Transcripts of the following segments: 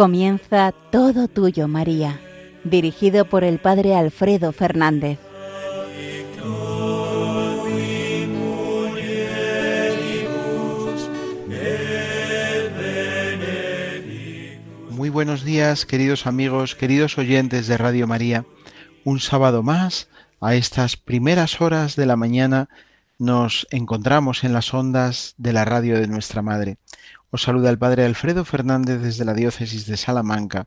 Comienza Todo Tuyo, María, dirigido por el Padre Alfredo Fernández. Muy buenos días, queridos amigos, queridos oyentes de Radio María. Un sábado más, a estas primeras horas de la mañana, nos encontramos en las ondas de la radio de nuestra Madre. Os saluda el Padre Alfredo Fernández desde la diócesis de Salamanca.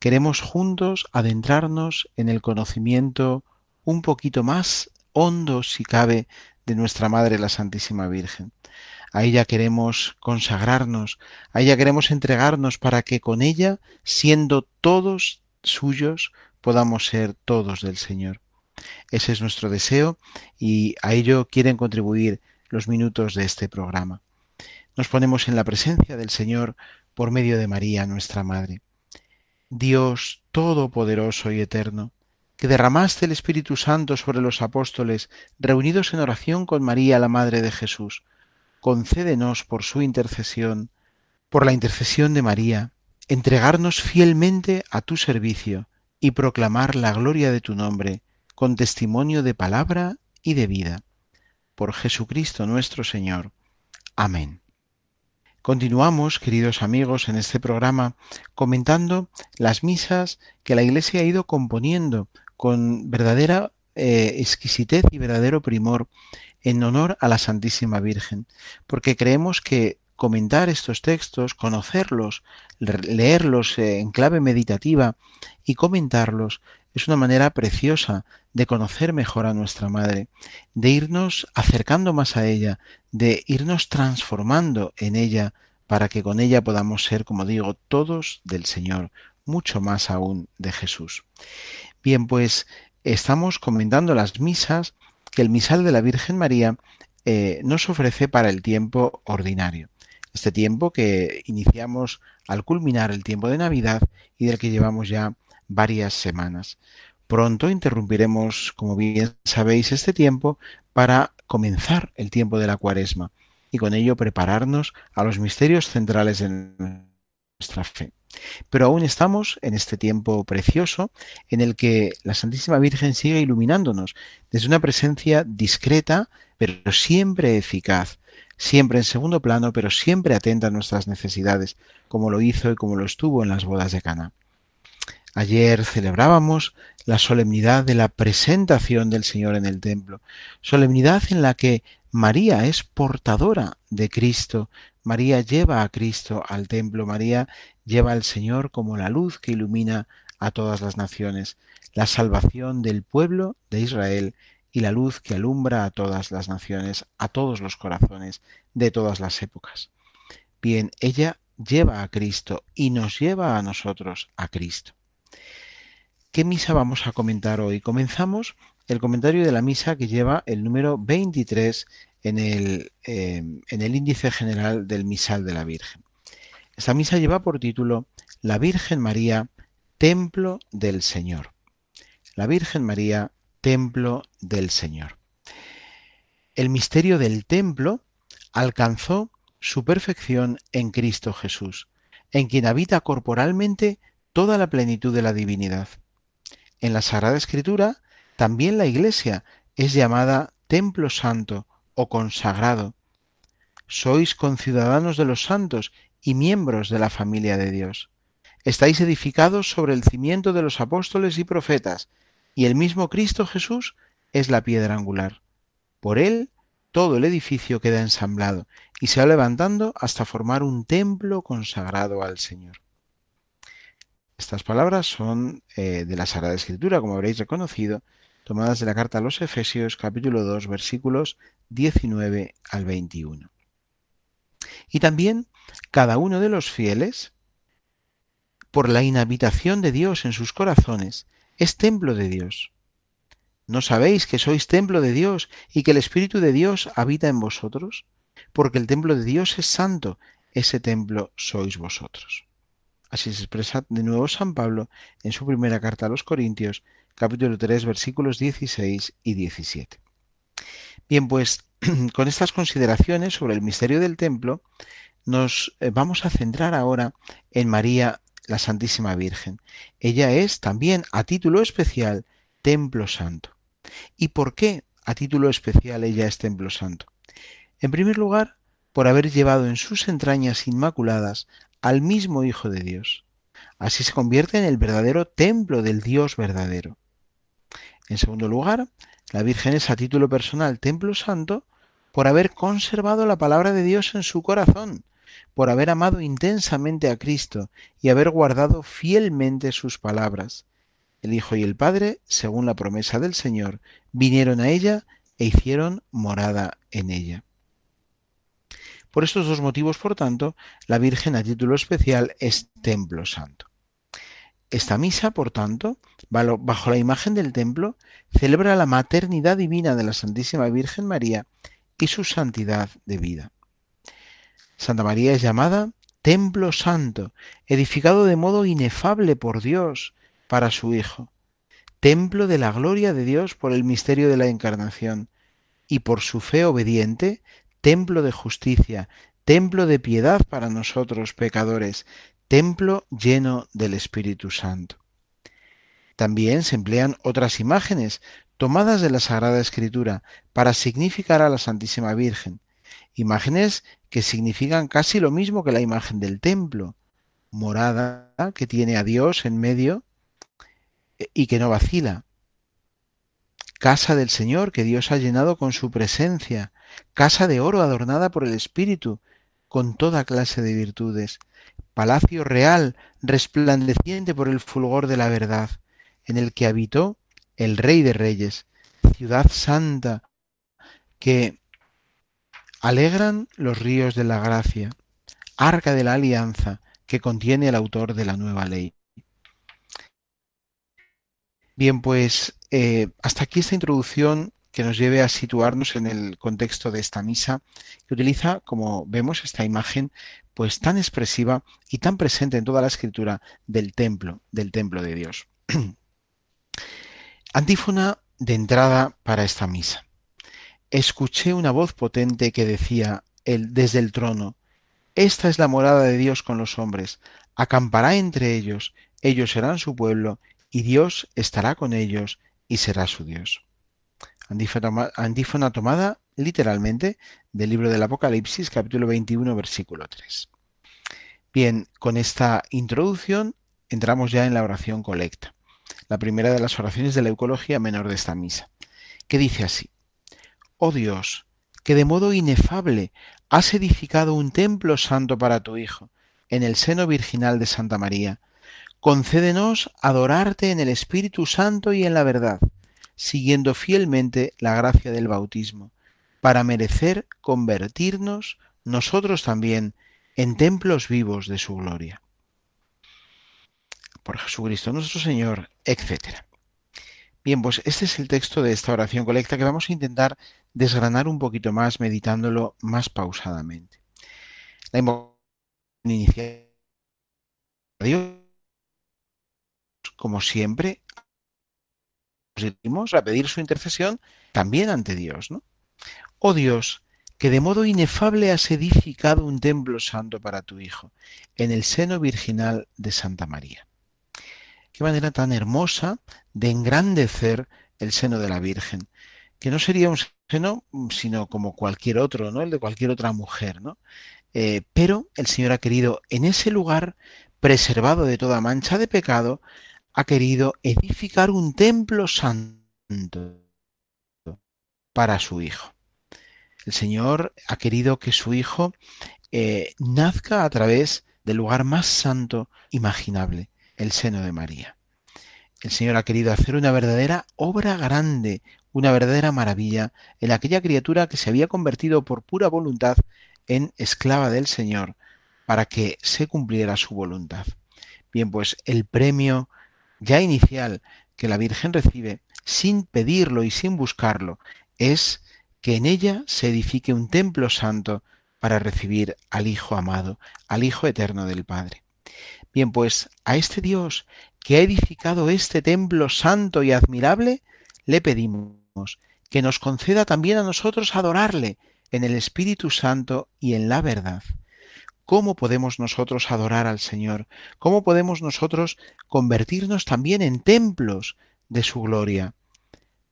Queremos juntos adentrarnos en el conocimiento un poquito más hondo, si cabe, de nuestra Madre la Santísima Virgen. A ella queremos consagrarnos, a ella queremos entregarnos para que con ella, siendo todos suyos, podamos ser todos del Señor. Ese es nuestro deseo y a ello quieren contribuir los minutos de este programa nos ponemos en la presencia del Señor por medio de María, nuestra Madre. Dios Todopoderoso y Eterno, que derramaste el Espíritu Santo sobre los apóstoles reunidos en oración con María, la Madre de Jesús, concédenos por su intercesión, por la intercesión de María, entregarnos fielmente a tu servicio y proclamar la gloria de tu nombre, con testimonio de palabra y de vida. Por Jesucristo nuestro Señor. Amén. Continuamos, queridos amigos, en este programa comentando las misas que la Iglesia ha ido componiendo con verdadera eh, exquisitez y verdadero primor en honor a la Santísima Virgen, porque creemos que comentar estos textos, conocerlos, leerlos en clave meditativa y comentarlos es una manera preciosa de conocer mejor a nuestra Madre, de irnos acercando más a ella, de irnos transformando en ella para que con ella podamos ser, como digo, todos del Señor, mucho más aún de Jesús. Bien, pues estamos comentando las misas que el misal de la Virgen María eh, nos ofrece para el tiempo ordinario. Este tiempo que iniciamos al culminar el tiempo de Navidad y del que llevamos ya varias semanas. Pronto interrumpiremos, como bien sabéis, este tiempo para comenzar el tiempo de la cuaresma y con ello prepararnos a los misterios centrales de nuestra fe. Pero aún estamos en este tiempo precioso en el que la Santísima Virgen sigue iluminándonos desde una presencia discreta, pero siempre eficaz, siempre en segundo plano, pero siempre atenta a nuestras necesidades, como lo hizo y como lo estuvo en las bodas de Cana. Ayer celebrábamos la solemnidad de la presentación del Señor en el templo, solemnidad en la que María es portadora de Cristo, María lleva a Cristo al templo, María lleva al Señor como la luz que ilumina a todas las naciones, la salvación del pueblo de Israel y la luz que alumbra a todas las naciones, a todos los corazones de todas las épocas. Bien, ella lleva a Cristo y nos lleva a nosotros a Cristo. ¿Qué misa vamos a comentar hoy? Comenzamos el comentario de la misa que lleva el número 23 en el, em, en el índice general del misal de la Virgen. Esta misa lleva por título La Virgen María, Templo del Señor. La Virgen María, Templo del Señor. El misterio del templo alcanzó su perfección en Cristo Jesús, en quien habita corporalmente toda la plenitud de la divinidad. En la Sagrada Escritura también la Iglesia es llamada templo santo o consagrado. Sois conciudadanos de los santos y miembros de la familia de Dios. Estáis edificados sobre el cimiento de los apóstoles y profetas, y el mismo Cristo Jesús es la piedra angular. Por él todo el edificio queda ensamblado y se va levantando hasta formar un templo consagrado al Señor. Estas palabras son eh, de la Sagrada Escritura, como habréis reconocido, tomadas de la carta a los Efesios capítulo 2 versículos 19 al 21. Y también cada uno de los fieles, por la inhabitación de Dios en sus corazones, es templo de Dios. ¿No sabéis que sois templo de Dios y que el Espíritu de Dios habita en vosotros? Porque el templo de Dios es santo, ese templo sois vosotros. Así se expresa de nuevo San Pablo en su primera carta a los Corintios, capítulo 3, versículos 16 y 17. Bien, pues con estas consideraciones sobre el misterio del templo, nos eh, vamos a centrar ahora en María la Santísima Virgen. Ella es también, a título especial, templo santo. ¿Y por qué a título especial ella es templo santo? En primer lugar, por haber llevado en sus entrañas inmaculadas al mismo Hijo de Dios. Así se convierte en el verdadero templo del Dios verdadero. En segundo lugar, la Virgen es a título personal templo santo por haber conservado la palabra de Dios en su corazón, por haber amado intensamente a Cristo y haber guardado fielmente sus palabras. El Hijo y el Padre, según la promesa del Señor, vinieron a ella e hicieron morada en ella. Por estos dos motivos, por tanto, la Virgen a título especial es templo santo. Esta misa, por tanto, bajo la imagen del templo, celebra la maternidad divina de la Santísima Virgen María y su santidad de vida. Santa María es llamada templo santo, edificado de modo inefable por Dios para su Hijo, templo de la gloria de Dios por el misterio de la encarnación, y por su fe obediente, templo de justicia, templo de piedad para nosotros pecadores, templo lleno del Espíritu Santo. También se emplean otras imágenes tomadas de la Sagrada Escritura para significar a la Santísima Virgen, imágenes que significan casi lo mismo que la imagen del templo, morada que tiene a Dios en medio eh, y que no vacila, casa del Señor que Dios ha llenado con su presencia, casa de oro adornada por el Espíritu, con toda clase de virtudes, palacio real resplandeciente por el fulgor de la verdad, en el que habitó el Rey de Reyes, ciudad santa, que alegran los ríos de la gracia, arca de la alianza que contiene el autor de la nueva ley. Bien, pues eh, hasta aquí esta introducción que nos lleve a situarnos en el contexto de esta misa, que utiliza, como vemos, esta imagen pues tan expresiva y tan presente en toda la escritura del templo, del templo de Dios. Antífona de entrada para esta misa. Escuché una voz potente que decía el, desde el trono, Esta es la morada de Dios con los hombres, acampará entre ellos, ellos serán su pueblo, y Dios estará con ellos y será su Dios. Antífona, tomada literalmente del libro del Apocalipsis, capítulo 21, versículo 3. Bien, con esta introducción entramos ya en la oración colecta la primera de las oraciones de la Eucología menor de esta misa, que dice así, Oh Dios, que de modo inefable has edificado un templo santo para tu Hijo, en el seno virginal de Santa María, concédenos adorarte en el Espíritu Santo y en la verdad, siguiendo fielmente la gracia del bautismo, para merecer convertirnos nosotros también en templos vivos de su gloria por Jesucristo nuestro Señor, etc. Bien, pues este es el texto de esta oración colecta que vamos a intentar desgranar un poquito más, meditándolo más pausadamente. La inicial Dios, como siempre, nos a pedir su intercesión también ante Dios, ¿no? Oh Dios, que de modo inefable has edificado un templo santo para tu Hijo, en el seno virginal de Santa María qué manera tan hermosa de engrandecer el seno de la Virgen, que no sería un seno sino como cualquier otro, ¿no? El de cualquier otra mujer, ¿no? Eh, pero el Señor ha querido en ese lugar, preservado de toda mancha de pecado, ha querido edificar un templo santo para su Hijo. El Señor ha querido que su Hijo eh, nazca a través del lugar más santo imaginable, el seno de María. El Señor ha querido hacer una verdadera obra grande, una verdadera maravilla en aquella criatura que se había convertido por pura voluntad en esclava del Señor para que se cumpliera su voluntad. Bien, pues el premio ya inicial que la Virgen recibe sin pedirlo y sin buscarlo es que en ella se edifique un templo santo para recibir al Hijo amado, al Hijo eterno del Padre. Bien, pues a este Dios que ha edificado este templo santo y admirable, le pedimos que nos conceda también a nosotros adorarle en el Espíritu Santo y en la verdad, ¿cómo podemos nosotros adorar al Señor? ¿Cómo podemos nosotros convertirnos también en templos de su gloria?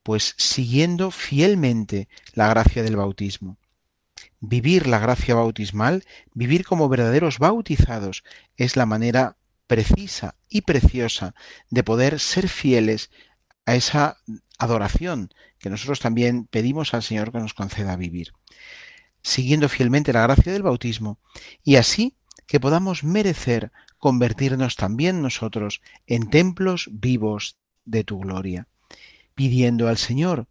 Pues siguiendo fielmente la gracia del bautismo. Vivir la gracia bautismal, vivir como verdaderos bautizados, es la manera precisa y preciosa de poder ser fieles a esa adoración que nosotros también pedimos al Señor que nos conceda vivir, siguiendo fielmente la gracia del bautismo y así que podamos merecer convertirnos también nosotros en templos vivos de tu gloria, pidiendo al Señor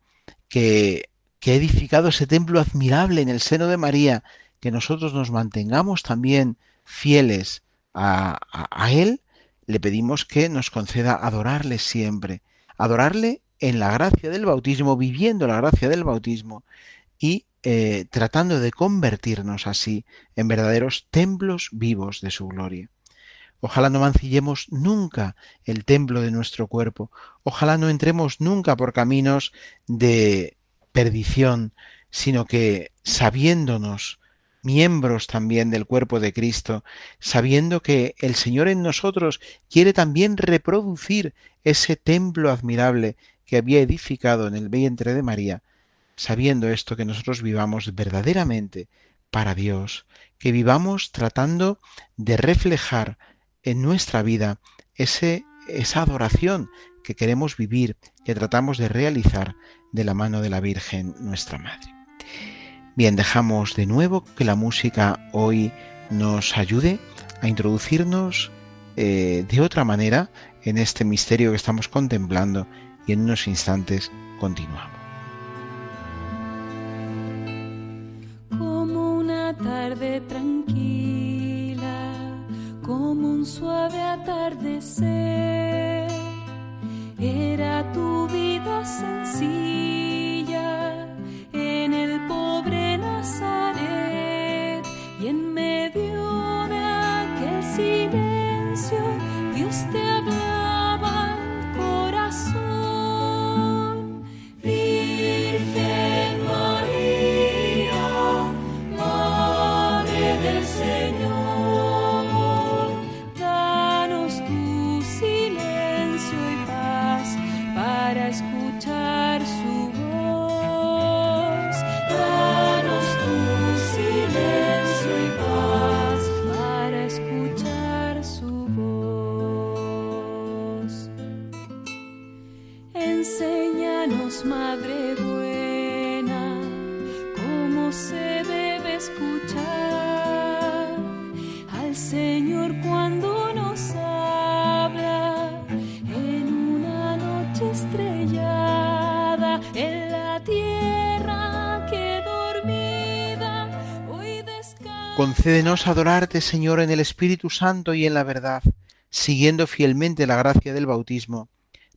que, que ha edificado ese templo admirable en el seno de María, que nosotros nos mantengamos también fieles a, a, Él, le pedimos que nos conceda adorarle siempre, adorarle en la gracia del bautismo, viviendo la gracia del bautismo y eh, tratando de convertirnos así en verdaderos templos vivos de su gloria. Ojalá no mancillemos nunca el templo de nuestro cuerpo, ojalá no entremos nunca por caminos de perdición, sino que sabiéndonos miembros también del cuerpo de Cristo, sabiendo que el Señor en nosotros quiere también reproducir ese templo admirable que había edificado en el vientre de María, sabiendo esto que nosotros vivamos verdaderamente para Dios, que vivamos tratando de reflejar en nuestra vida ese, esa adoración que queremos vivir, que tratamos de realizar de la mano de la Virgen nuestra Madre. Bien, dejamos de nuevo que la música hoy nos ayude a introducirnos eh, de otra manera en este misterio que estamos contemplando y en unos instantes continuamos. Señor, Concédenos adorarte, Señor, en el Espíritu Santo y en la verdad, siguiendo fielmente la gracia del bautismo,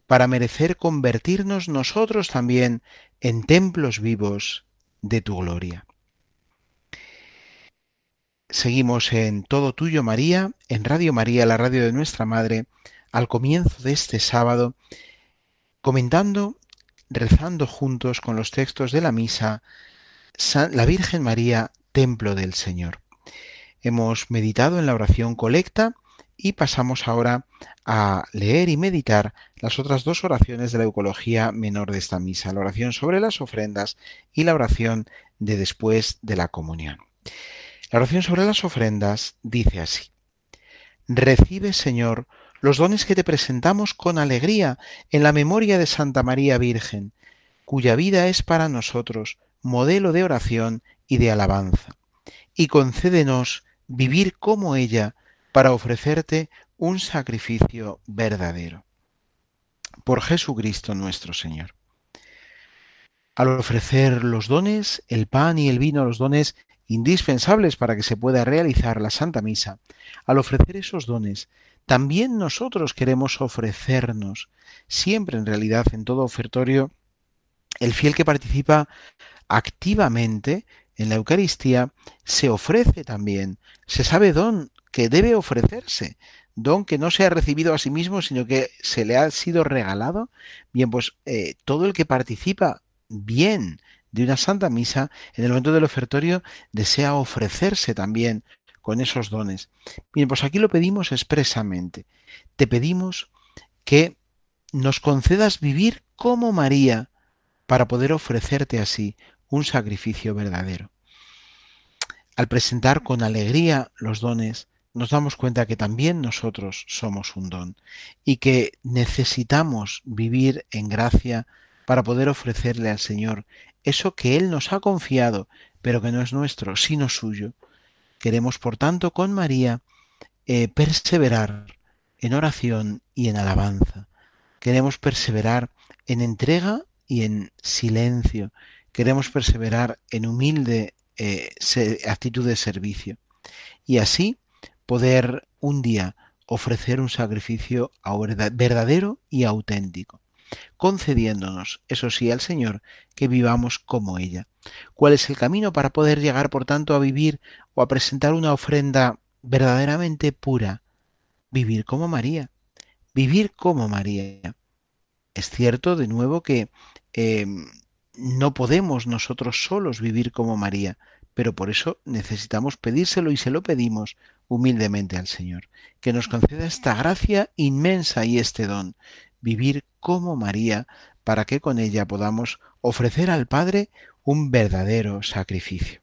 para merecer convertirnos nosotros también en templos vivos de tu gloria. Seguimos en Todo Tuyo María, en Radio María, la radio de nuestra Madre, al comienzo de este sábado, comentando, rezando juntos con los textos de la misa, la Virgen María, Templo del Señor. Hemos meditado en la oración colecta y pasamos ahora a leer y meditar las otras dos oraciones de la Eucología menor de esta misa, la oración sobre las ofrendas y la oración de después de la comunión. La oración sobre las ofrendas dice así. Recibe, Señor, los dones que te presentamos con alegría en la memoria de Santa María Virgen, cuya vida es para nosotros modelo de oración y de alabanza, y concédenos vivir como ella para ofrecerte un sacrificio verdadero. Por Jesucristo nuestro Señor. Al ofrecer los dones, el pan y el vino, los dones indispensables para que se pueda realizar la Santa Misa, al ofrecer esos dones, también nosotros queremos ofrecernos, siempre en realidad en todo ofertorio, el fiel que participa activamente en la Eucaristía se ofrece también, se sabe don que debe ofrecerse, don que no se ha recibido a sí mismo, sino que se le ha sido regalado. Bien, pues eh, todo el que participa bien de una santa misa, en el momento del ofertorio desea ofrecerse también con esos dones. Bien, pues aquí lo pedimos expresamente. Te pedimos que nos concedas vivir como María para poder ofrecerte así un sacrificio verdadero. Al presentar con alegría los dones, nos damos cuenta que también nosotros somos un don y que necesitamos vivir en gracia para poder ofrecerle al Señor eso que Él nos ha confiado, pero que no es nuestro, sino suyo. Queremos, por tanto, con María, eh, perseverar en oración y en alabanza. Queremos perseverar en entrega y en silencio. Queremos perseverar en humilde eh, actitud de servicio. Y así poder un día ofrecer un sacrificio verdadero y auténtico, concediéndonos, eso sí, al Señor, que vivamos como ella. ¿Cuál es el camino para poder llegar, por tanto, a vivir o a presentar una ofrenda verdaderamente pura? Vivir como María, vivir como María. Es cierto, de nuevo, que em, no podemos nosotros solos vivir como María, pero por eso necesitamos pedírselo y se lo pedimos humildemente al Señor, que nos conceda esta gracia inmensa y este don, vivir como María, para que con ella podamos ofrecer al Padre un verdadero sacrificio.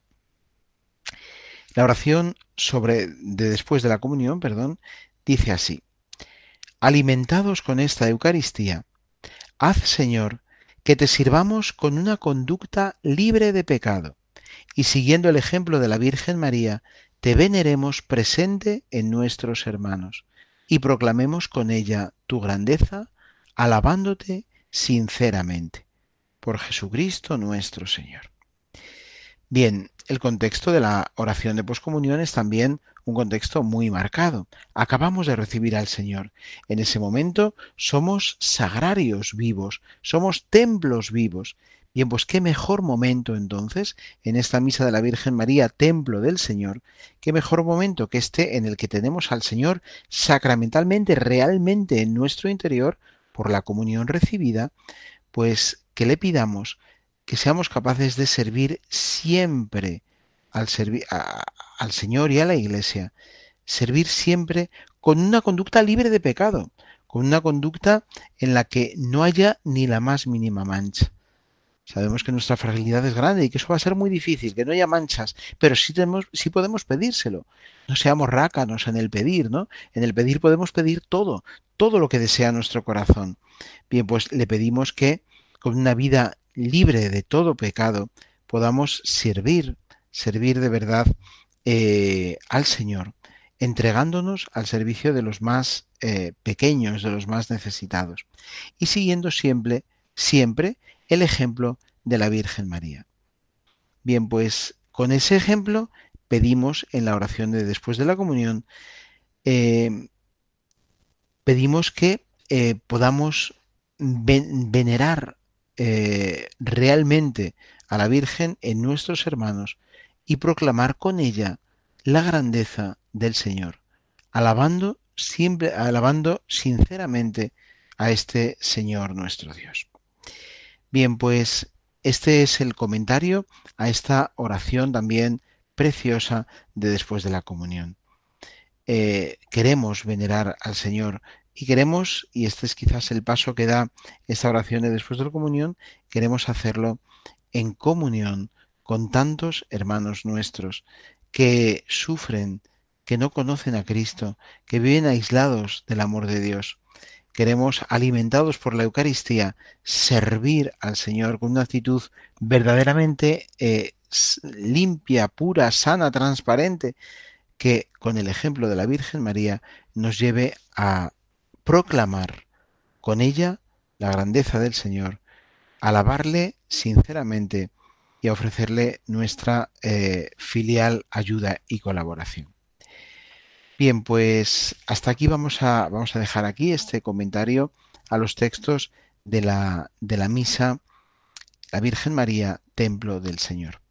La oración sobre de después de la comunión, perdón, dice así: Alimentados con esta Eucaristía, haz, Señor, que te sirvamos con una conducta libre de pecado, y siguiendo el ejemplo de la Virgen María, te veneremos presente en nuestros hermanos y proclamemos con ella tu grandeza, alabándote sinceramente. Por Jesucristo nuestro Señor. Bien, el contexto de la oración de poscomunión es también un contexto muy marcado. Acabamos de recibir al Señor. En ese momento somos sagrarios vivos, somos templos vivos. Bien, pues qué mejor momento entonces, en esta misa de la Virgen María, templo del Señor, qué mejor momento que este en el que tenemos al Señor sacramentalmente, realmente en nuestro interior, por la comunión recibida, pues que le pidamos que seamos capaces de servir siempre al, Señor y a la Iglesia, servir siempre con una conducta libre de pecado, con una conducta en la que no haya ni la más mínima mancha. Sabemos que nuestra fragilidad es grande y que eso va a ser muy difícil, que no haya manchas, pero sí, tenemos, sí podemos pedírselo. No seamos rácanos en el pedir, ¿no? En el pedir podemos pedir todo, todo lo que desea nuestro corazón. Bien, pues le pedimos que con una vida libre de todo pecado podamos servir, servir de verdad eh, al Señor, entregándonos al servicio de los más eh, pequeños, de los más necesitados, y siguiendo siempre, siempre el ejemplo de la Virgen María. Bien, pues con ese ejemplo pedimos en la oración de después de la comunión, eh, pedimos que podamos venerar eh, realmente a la Virgen en nuestros hermanos y proclamar con ella la grandeza del Señor, alabando siempre, alabando sinceramente a este Señor nuestro Dios. Bien, pues este es el comentario a esta oración también preciosa de después de la comunión. Eh, queremos venerar al Señor y queremos, y este es quizás el paso que da esta oración de después de la comunión, queremos hacerlo en comunión con tantos hermanos nuestros que sufren, que no conocen a Cristo, que viven aislados del amor de Dios. Queremos, alimentados por la Eucaristía, servir al Señor con una actitud verdaderamente eh, limpia, pura, sana, transparente, que con el ejemplo de la Virgen María nos lleve a proclamar con ella la grandeza del Señor, alabarle sinceramente y ofrecerle nuestra eh, filial ayuda y colaboración. Bien, pues hasta aquí vamos a, vamos a dejar aquí este comentario a los textos de la, de la misa La Virgen María, Templo del Señor.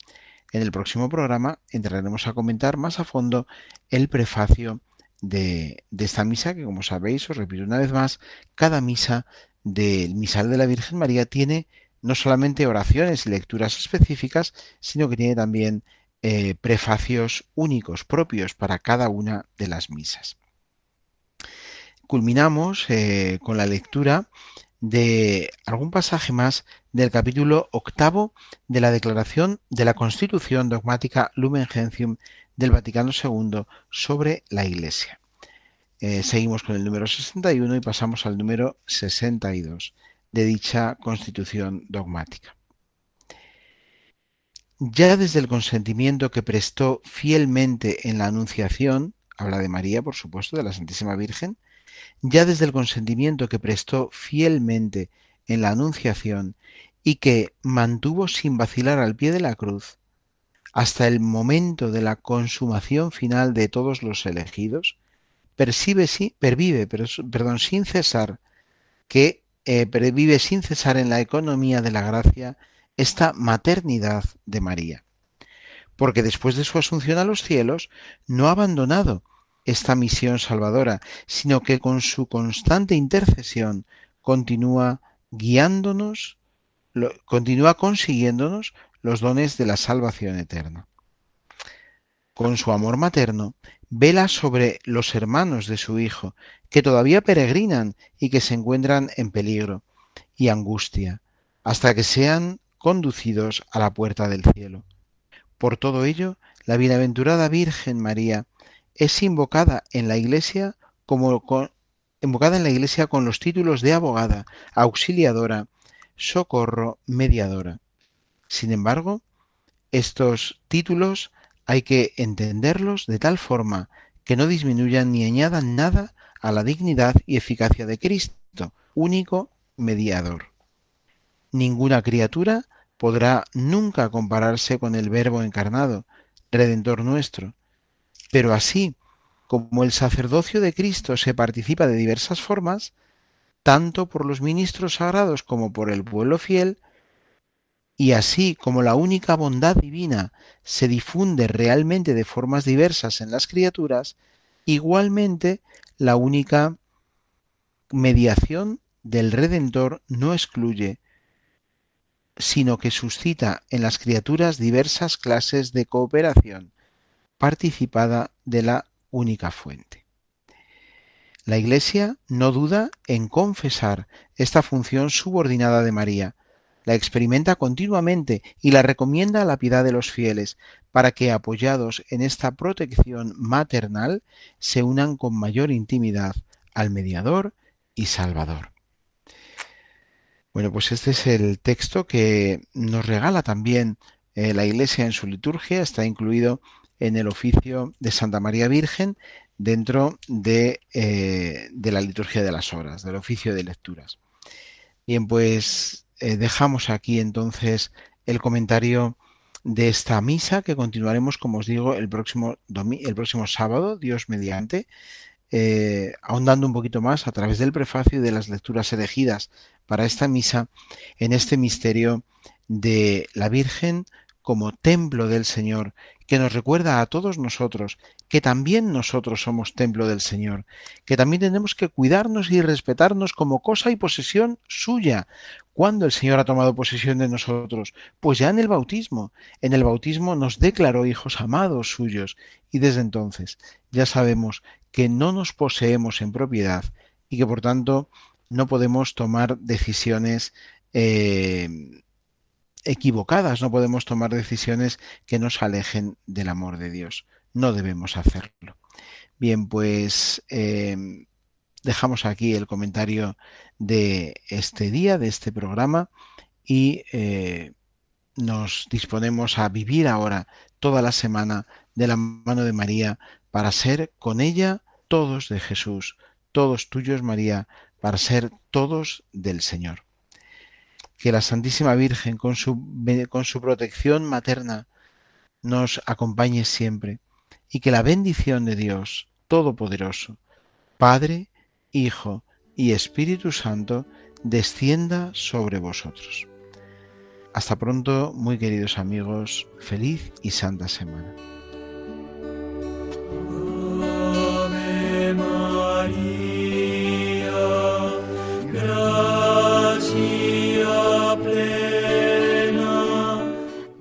En el próximo programa entraremos a comentar más a fondo el prefacio de, esta misa, que como sabéis, os repito una vez más, cada misa del misal de la Virgen María tiene no solamente oraciones y lecturas específicas, sino que tiene también eh, prefacios únicos, propios para cada una de las misas. Culminamos eh, con la lectura de algún pasaje más del capítulo octavo de la Declaración de la Constitución Dogmática Lumen Gentium del Vaticano II sobre la Iglesia. Eh, seguimos con el número 61 y pasamos al número 62 de dicha Constitución Dogmática. Ya desde el consentimiento que prestó fielmente en la Anunciación, habla de María, por supuesto, de la Santísima Virgen, ya desde el consentimiento que prestó fielmente en la Anunciación y que mantuvo sin vacilar al pie de la cruz, hasta el momento de la consumación final de todos los elegidos, percibe, pervive, perdón, sin cesar, que eh, pervive sin cesar en la economía de la gracia esta maternidad de María, porque después de su asunción a los cielos no ha abandonado esta misión salvadora, sino que con su constante intercesión continúa guiándonos, continúa consiguiéndonos los dones de la salvación eterna. Con su amor materno, vela sobre los hermanos de su Hijo, que todavía peregrinan y que se encuentran en peligro y angustia, hasta que sean conducidos a la puerta del cielo. Por todo ello, la bienaventurada Virgen María es invocada en la Iglesia como invocada en la Iglesia con los títulos de abogada, auxiliadora, socorro, mediadora. Sin embargo, estos títulos hay que entenderlos de tal forma que no disminuyan ni añadan nada a la dignidad y eficacia de Cristo, único mediador. Ninguna criatura podrá nunca compararse con el Verbo encarnado, Redentor nuestro. Pero así como el sacerdocio de Cristo se participa de diversas formas, tanto por los ministros sagrados como por el pueblo fiel, y así como la única bondad divina se difunde realmente de formas diversas en las criaturas, igualmente la única mediación del Redentor no excluye, sino que suscita en las criaturas diversas clases de cooperación participada de la única fuente. La Iglesia no duda en confesar esta función subordinada de María, la experimenta continuamente y la recomienda a la piedad de los fieles, para que, apoyados en esta protección maternal, se unan con mayor intimidad al mediador y salvador. Bueno, pues este es el texto que nos regala también eh, la Iglesia en su liturgia, está incluido en el oficio de Santa María Virgen dentro de, eh, de la liturgia de las horas, del oficio de lecturas. Bien, pues eh, dejamos aquí entonces el comentario de esta misa que continuaremos, como os digo, el próximo, el próximo sábado, Dios mediante, eh, ahondando un poquito más a través del prefacio y de las lecturas elegidas para esta misa en este misterio de la Virgen como templo del Señor, que nos recuerda a todos nosotros que también nosotros somos templo del Señor, que también tenemos que cuidarnos y respetarnos como cosa y posesión suya. ¿Cuándo el Señor ha tomado posesión de nosotros? Pues ya en el bautismo. En el bautismo nos declaró hijos amados suyos y desde entonces ya sabemos que no nos poseemos en propiedad y que por tanto no podemos tomar decisiones eh, equivocadas, no podemos tomar decisiones que nos alejen del amor de Dios. No debemos hacerlo. Bien, pues eh, dejamos aquí el comentario de este día, de este programa, y eh, nos disponemos a vivir ahora toda la semana de la mano de María para ser con ella todos de Jesús, todos tuyos María, para ser todos del Señor que la Santísima Virgen con su, con su protección materna nos acompañe siempre y que la bendición de Dios Todopoderoso, Padre, Hijo y Espíritu Santo, descienda sobre vosotros. Hasta pronto, muy queridos amigos, feliz y santa semana.